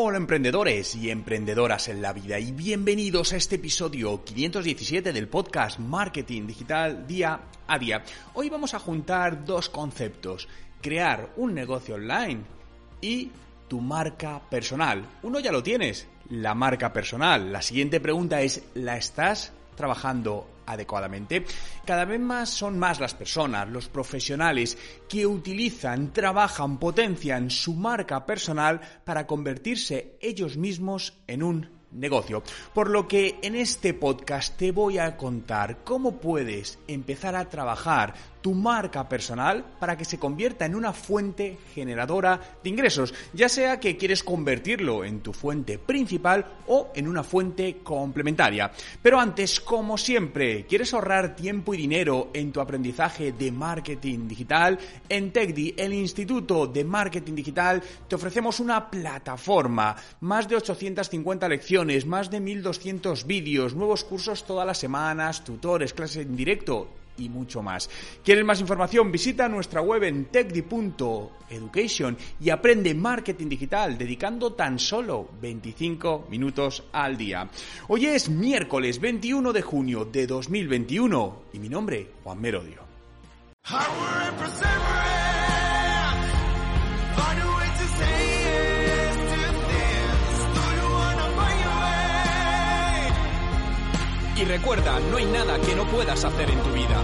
Hola emprendedores y emprendedoras en la vida y bienvenidos a este episodio 517 del podcast Marketing Digital Día a Día. Hoy vamos a juntar dos conceptos, crear un negocio online y tu marca personal. Uno ya lo tienes, la marca personal. La siguiente pregunta es, ¿la estás trabajando adecuadamente. Cada vez más son más las personas, los profesionales que utilizan, trabajan, potencian su marca personal para convertirse ellos mismos en un negocio. Por lo que en este podcast te voy a contar cómo puedes empezar a trabajar tu marca personal para que se convierta en una fuente generadora de ingresos, ya sea que quieres convertirlo en tu fuente principal o en una fuente complementaria. Pero antes, como siempre, ¿quieres ahorrar tiempo y dinero en tu aprendizaje de marketing digital? En TechDi, el Instituto de Marketing Digital, te ofrecemos una plataforma, más de 850 lecciones, más de 1200 vídeos, nuevos cursos todas las semanas, tutores, clases en directo y mucho más. ¿Quieres más información? Visita nuestra web en techdi.education y aprende marketing digital dedicando tan solo 25 minutos al día. Hoy es miércoles 21 de junio de 2021 y mi nombre, Juan Merodio. Y recuerda, no hay nada que no puedas hacer en tu vida.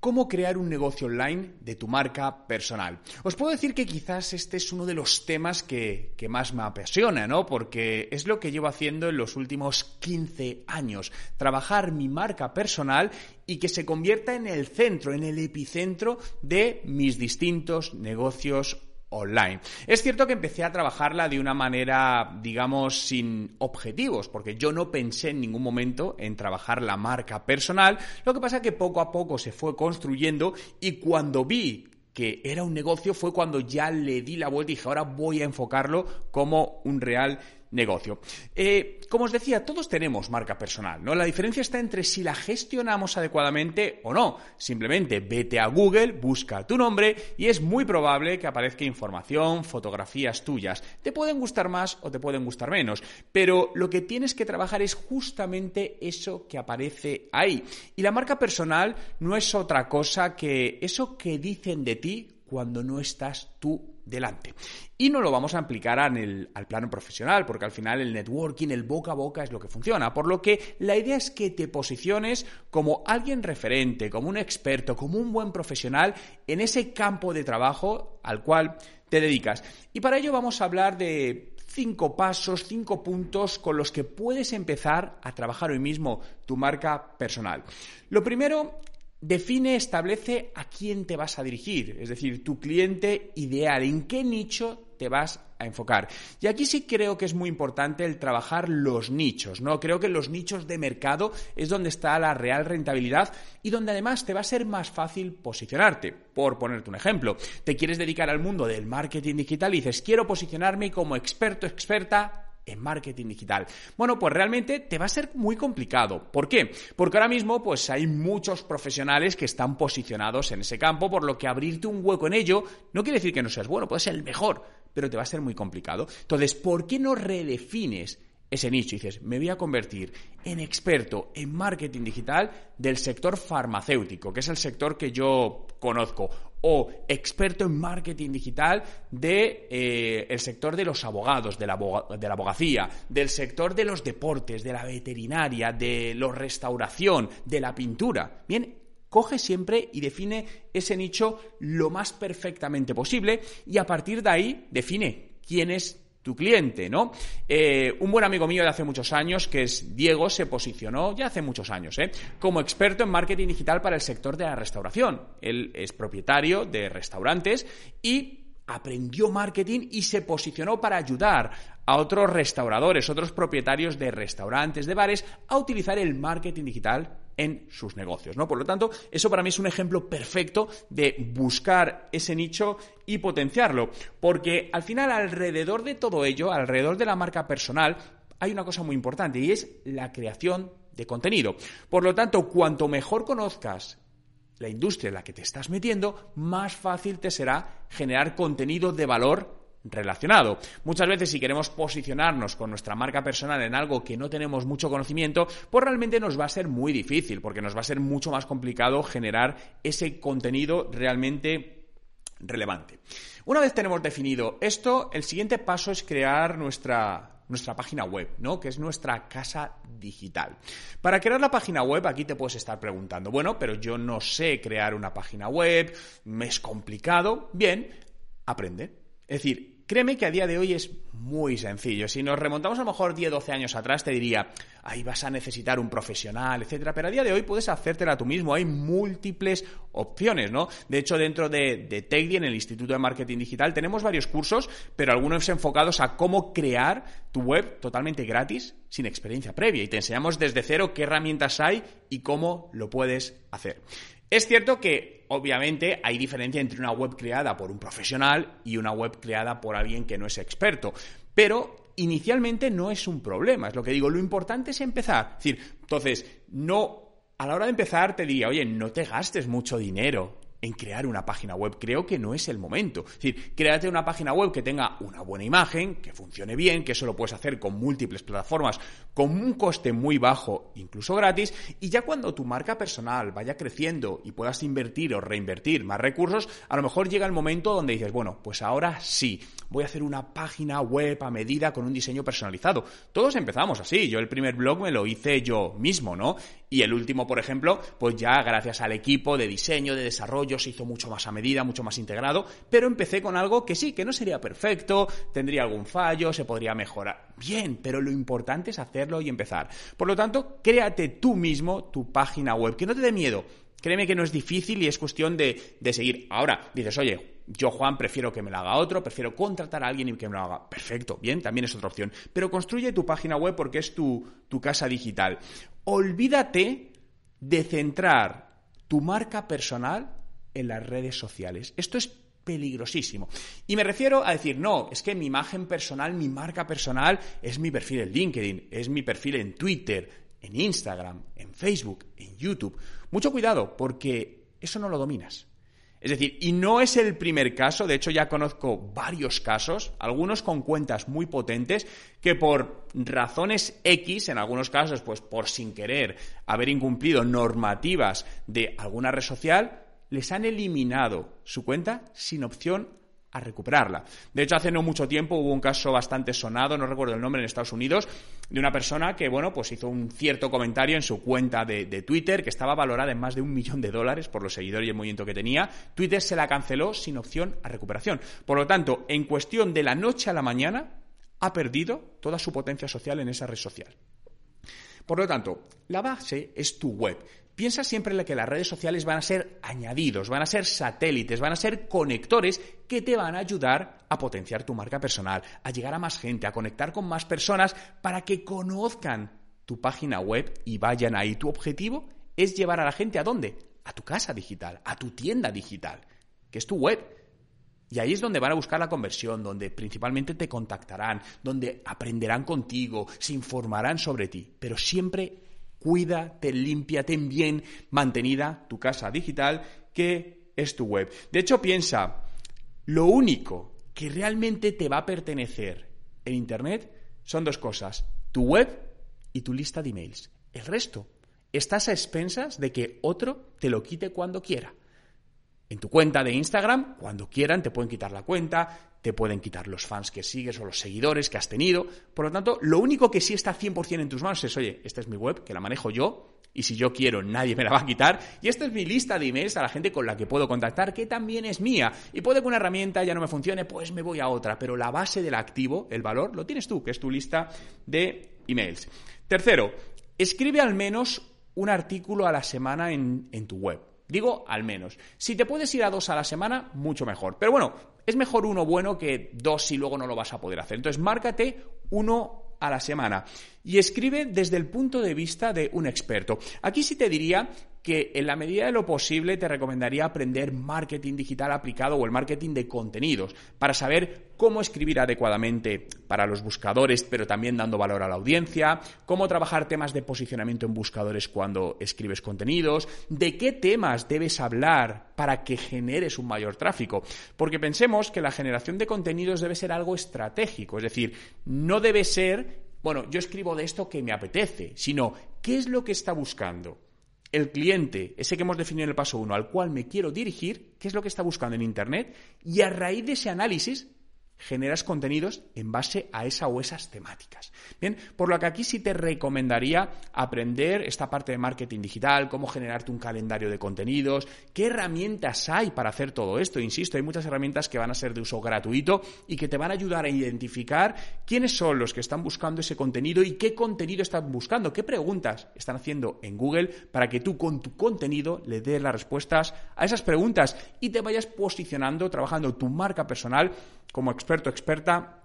¿Cómo crear un negocio online de tu marca personal? Os puedo decir que quizás este es uno de los temas que, que, más me apasiona, ¿no? Porque es lo que llevo haciendo en los últimos 15 años. Trabajar mi marca personal y que se convierta en el centro, en el epicentro de mis distintos negocios online. Es cierto que empecé a trabajarla de una manera, digamos, sin objetivos, porque yo no pensé en ningún momento en trabajar la marca personal, lo que pasa que poco a poco se fue construyendo y cuando vi que era un negocio fue cuando ya le di la vuelta y dije, ahora voy a enfocarlo como un real negocio. Eh, como os decía, todos tenemos marca personal, ¿no? La diferencia está entre si la gestionamos adecuadamente o no. Simplemente vete a Google, busca tu nombre y es muy probable que aparezca información, fotografías tuyas. Te pueden gustar más o te pueden gustar menos, pero lo que tienes que trabajar es justamente eso que aparece ahí. Y la marca personal no es otra cosa que eso que dicen de ti cuando no estás tú delante. Y no lo vamos a aplicar el, al plano profesional, porque al final el networking, el boca a boca es lo que funciona. Por lo que la idea es que te posiciones como alguien referente, como un experto, como un buen profesional en ese campo de trabajo al cual te dedicas. Y para ello vamos a hablar de cinco pasos, cinco puntos con los que puedes empezar a trabajar hoy mismo tu marca personal. Lo primero Define, establece a quién te vas a dirigir, es decir, tu cliente ideal, en qué nicho te vas a enfocar. Y aquí sí creo que es muy importante el trabajar los nichos, ¿no? Creo que los nichos de mercado es donde está la real rentabilidad y donde además te va a ser más fácil posicionarte. Por ponerte un ejemplo, te quieres dedicar al mundo del marketing digital y dices, quiero posicionarme como experto, experta en marketing digital. Bueno, pues realmente te va a ser muy complicado. ¿Por qué? Porque ahora mismo pues hay muchos profesionales que están posicionados en ese campo, por lo que abrirte un hueco en ello no quiere decir que no seas bueno, puedes ser el mejor, pero te va a ser muy complicado. Entonces, ¿por qué no redefines ese nicho y dices, me voy a convertir en experto en marketing digital del sector farmacéutico, que es el sector que yo conozco, o experto en marketing digital del de, eh, el sector de los abogados, de la, de la abogacía, del sector de los deportes, de la veterinaria, de la restauración, de la pintura. Bien, coge siempre y define ese nicho lo más perfectamente posible y a partir de ahí define quién es tu cliente, ¿no? Eh, un buen amigo mío de hace muchos años, que es Diego, se posicionó, ya hace muchos años, ¿eh? como experto en marketing digital para el sector de la restauración. Él es propietario de restaurantes y aprendió marketing y se posicionó para ayudar a otros restauradores, otros propietarios de restaurantes, de bares, a utilizar el marketing digital en sus negocios, ¿no? Por lo tanto, eso para mí es un ejemplo perfecto de buscar ese nicho y potenciarlo, porque al final alrededor de todo ello, alrededor de la marca personal, hay una cosa muy importante y es la creación de contenido. Por lo tanto, cuanto mejor conozcas la industria en la que te estás metiendo, más fácil te será generar contenido de valor relacionado. Muchas veces si queremos posicionarnos con nuestra marca personal en algo que no tenemos mucho conocimiento, pues realmente nos va a ser muy difícil, porque nos va a ser mucho más complicado generar ese contenido realmente relevante. Una vez tenemos definido esto, el siguiente paso es crear nuestra nuestra página web, ¿no? Que es nuestra casa digital. Para crear la página web, aquí te puedes estar preguntando, bueno, pero yo no sé crear una página web, me es complicado. Bien, aprende. Es decir, Créeme que a día de hoy es muy sencillo. Si nos remontamos a lo mejor 10, 12 años atrás, te diría, ahí vas a necesitar un profesional, etcétera. Pero a día de hoy puedes hacértela tú mismo. Hay múltiples opciones, ¿no? De hecho, dentro de, de en el Instituto de Marketing Digital, tenemos varios cursos, pero algunos enfocados a cómo crear tu web totalmente gratis, sin experiencia previa. Y te enseñamos desde cero qué herramientas hay y cómo lo puedes hacer. Es cierto que, obviamente, hay diferencia entre una web creada por un profesional y una web creada por alguien que no es experto, pero inicialmente no es un problema, es lo que digo, lo importante es empezar. Es decir, entonces, no, a la hora de empezar te diría, oye, no te gastes mucho dinero en crear una página web. Creo que no es el momento. Es decir, créate una página web que tenga una buena imagen, que funcione bien, que eso lo puedes hacer con múltiples plataformas, con un coste muy bajo, incluso gratis, y ya cuando tu marca personal vaya creciendo y puedas invertir o reinvertir más recursos, a lo mejor llega el momento donde dices, bueno, pues ahora sí, voy a hacer una página web a medida con un diseño personalizado. Todos empezamos así. Yo el primer blog me lo hice yo mismo, ¿no? Y el último, por ejemplo, pues ya gracias al equipo de diseño, de desarrollo, se hizo mucho más a medida, mucho más integrado, pero empecé con algo que sí, que no sería perfecto, tendría algún fallo, se podría mejorar. Bien, pero lo importante es hacerlo y empezar. Por lo tanto, créate tú mismo tu página web, que no te dé miedo. Créeme que no es difícil y es cuestión de, de seguir. Ahora, dices, oye, yo, Juan, prefiero que me lo haga otro, prefiero contratar a alguien y que me lo haga. Perfecto, bien, también es otra opción. Pero construye tu página web porque es tu, tu casa digital olvídate de centrar tu marca personal en las redes sociales. Esto es peligrosísimo. Y me refiero a decir, no, es que mi imagen personal, mi marca personal es mi perfil en LinkedIn, es mi perfil en Twitter, en Instagram, en Facebook, en YouTube. Mucho cuidado, porque eso no lo dominas. Es decir, y no es el primer caso, de hecho ya conozco varios casos, algunos con cuentas muy potentes, que por razones X, en algunos casos, pues por sin querer haber incumplido normativas de alguna red social, les han eliminado su cuenta sin opción a recuperarla. De hecho, hace no mucho tiempo hubo un caso bastante sonado, no recuerdo el nombre, en Estados Unidos, de una persona que, bueno, pues hizo un cierto comentario en su cuenta de, de, Twitter que estaba valorada en más de un millón de dólares por los seguidores y el movimiento que tenía. Twitter se la canceló sin opción a recuperación. Por lo tanto, en cuestión de la noche a la mañana, ha perdido toda su potencia social en esa red social. Por lo tanto, la base es tu web. Piensa siempre en que las redes sociales van a ser añadidos, van a ser satélites, van a ser conectores que te van a ayudar a potenciar tu marca personal, a llegar a más gente, a conectar con más personas para que conozcan tu página web y vayan ahí. Tu objetivo es llevar a la gente a dónde? A tu casa digital, a tu tienda digital, que es tu web. Y ahí es donde van a buscar la conversión, donde principalmente te contactarán, donde aprenderán contigo, se informarán sobre ti, pero siempre cuida, ten limpia, ten bien mantenida tu casa digital, que es tu web. De hecho, piensa, lo único que realmente te va a pertenecer en Internet son dos cosas, tu web y tu lista de emails. El resto, estás a expensas de que otro te lo quite cuando quiera. En tu cuenta de Instagram, cuando quieran, te pueden quitar la cuenta, te pueden quitar los fans que sigues o los seguidores que has tenido. Por lo tanto, lo único que sí está 100% en tus manos es, oye, esta es mi web, que la manejo yo, y si yo quiero nadie me la va a quitar. Y esta es mi lista de emails a la gente con la que puedo contactar, que también es mía. Y puede que una herramienta ya no me funcione, pues me voy a otra. Pero la base del activo, el valor, lo tienes tú, que es tu lista de emails. Tercero, escribe al menos un artículo a la semana en, en tu web. Digo al menos. Si te puedes ir a dos a la semana, mucho mejor. Pero bueno, es mejor uno bueno que dos si luego no lo vas a poder hacer. Entonces, márcate uno a la semana y escribe desde el punto de vista de un experto. Aquí sí te diría que en la medida de lo posible te recomendaría aprender marketing digital aplicado o el marketing de contenidos para saber cómo escribir adecuadamente para los buscadores, pero también dando valor a la audiencia, cómo trabajar temas de posicionamiento en buscadores cuando escribes contenidos, de qué temas debes hablar para que generes un mayor tráfico. Porque pensemos que la generación de contenidos debe ser algo estratégico, es decir, no debe ser, bueno, yo escribo de esto que me apetece, sino qué es lo que está buscando el cliente, ese que hemos definido en el paso 1, al cual me quiero dirigir, qué es lo que está buscando en Internet, y a raíz de ese análisis generas contenidos en base a esa o esas temáticas. Bien, por lo que aquí sí te recomendaría aprender esta parte de marketing digital, cómo generarte un calendario de contenidos, qué herramientas hay para hacer todo esto. Insisto, hay muchas herramientas que van a ser de uso gratuito y que te van a ayudar a identificar quiénes son los que están buscando ese contenido y qué contenido están buscando, qué preguntas están haciendo en Google para que tú con tu contenido le des las respuestas a esas preguntas y te vayas posicionando, trabajando tu marca personal como experta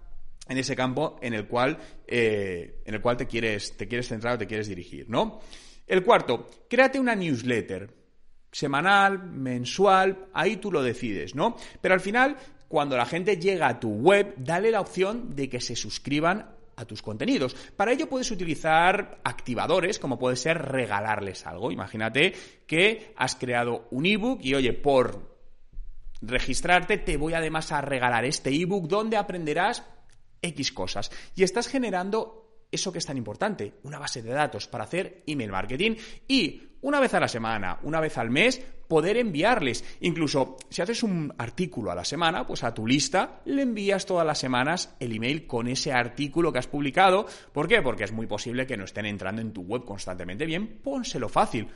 en ese campo en el cual, eh, en el cual te, quieres, te quieres centrar o te quieres dirigir, ¿no? El cuarto, créate una newsletter semanal, mensual, ahí tú lo decides, ¿no? Pero al final, cuando la gente llega a tu web, dale la opción de que se suscriban a tus contenidos. Para ello puedes utilizar activadores, como puede ser regalarles algo. Imagínate que has creado un ebook y oye, por registrarte, te voy además a regalar este ebook donde aprenderás X cosas. Y estás generando eso que es tan importante, una base de datos para hacer email marketing y una vez a la semana, una vez al mes, poder enviarles. Incluso si haces un artículo a la semana, pues a tu lista le envías todas las semanas el email con ese artículo que has publicado. ¿Por qué? Porque es muy posible que no estén entrando en tu web constantemente. Bien, pónselo fácil.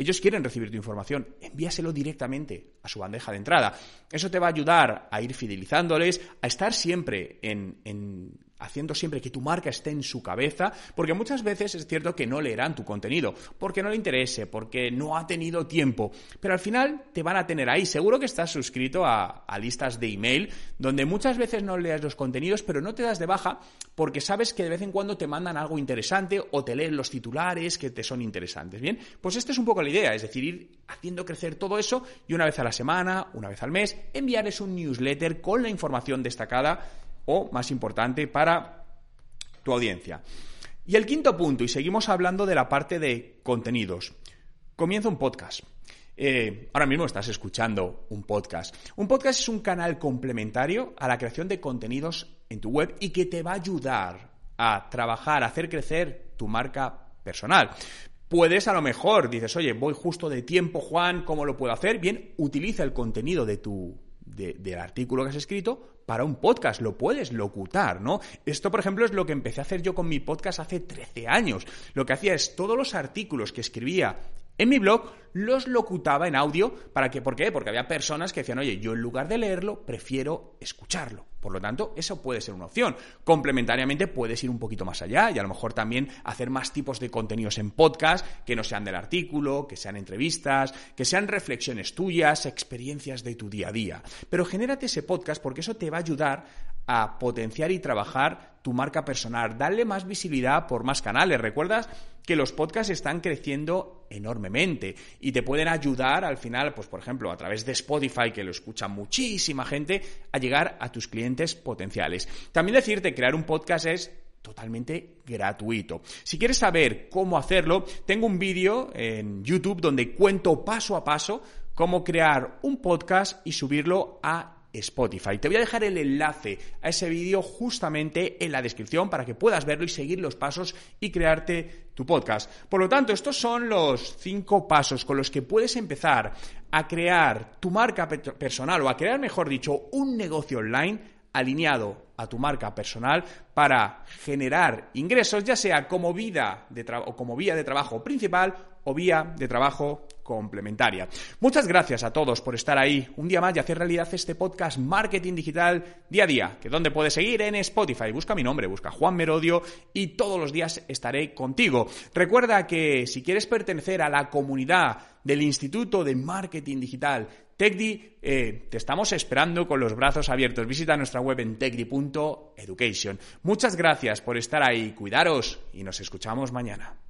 Ellos quieren recibir tu información, envíaselo directamente a su bandeja de entrada. Eso te va a ayudar a ir fidelizándoles, a estar siempre en, en haciendo siempre que tu marca esté en su cabeza, porque muchas veces es cierto que no leerán tu contenido, porque no le interese, porque no ha tenido tiempo, pero al final te van a tener ahí. Seguro que estás suscrito a, listas de email donde muchas veces no leas los contenidos, pero no te das de baja porque sabes que de vez en cuando te mandan algo interesante o te leen los titulares que te son interesantes. Bien, pues esta es un poco la idea, es decir, ir haciendo crecer todo eso y una vez a la semana, una vez al mes, enviarles un newsletter con la información destacada o, más importante, para tu audiencia. Y el quinto punto, y seguimos hablando de la parte de contenidos. Comienza un podcast. Eh, ahora mismo estás escuchando un podcast. Un podcast es un canal complementario a la creación de contenidos en tu web y que te va a ayudar a trabajar, a hacer crecer tu marca personal. Puedes a lo mejor, dices, oye, voy justo de tiempo, Juan, ¿cómo lo puedo hacer? Bien, utiliza el contenido de tu, del artículo que has escrito para un podcast, lo puedes locutar, ¿no? Esto, por ejemplo, es lo que empecé a hacer yo con mi podcast hace 13 años. Lo que hacía es todos los artículos que escribía en mi blog los locutaba en audio para que, ¿por qué? Porque había personas que decían, oye, yo en lugar de leerlo, prefiero escucharlo. Por lo tanto, eso puede ser una opción. Complementariamente puedes ir un poquito más allá y a lo mejor también hacer más tipos de contenidos en podcast que no sean del artículo, que sean entrevistas, que sean reflexiones tuyas, experiencias de tu día a día. Pero genérate ese podcast porque eso te va a ayudar a potenciar y trabajar tu marca personal, darle más visibilidad por más canales. ¿Recuerdas que los podcasts están creciendo enormemente y te pueden ayudar al final, pues por ejemplo, a través de Spotify, que lo escucha muchísima gente, a llegar a tus clientes potenciales. También decirte, crear un podcast es totalmente gratuito. Si quieres saber cómo hacerlo, tengo un vídeo en YouTube donde cuento paso a paso cómo crear un podcast y subirlo a Spotify. Te voy a dejar el enlace a ese vídeo justamente en la descripción para que puedas verlo y seguir los pasos y crearte tu podcast. Por lo tanto, estos son los cinco pasos con los que puedes empezar a crear tu marca personal o a crear, mejor dicho, un negocio online alineado a tu marca personal para generar ingresos, ya sea como vida de o como vía de trabajo principal o vía de trabajo complementaria. Muchas gracias a todos por estar ahí un día más y hacer realidad este podcast Marketing Digital día a día, que donde puedes seguir en Spotify, busca mi nombre, busca Juan Merodio y todos los días estaré contigo. Recuerda que si quieres pertenecer a la comunidad del Instituto de Marketing Digital TechDi, eh, te estamos esperando con los brazos abiertos. Visita nuestra web en techdi.education. Muchas gracias por estar ahí, cuidaros y nos escuchamos mañana.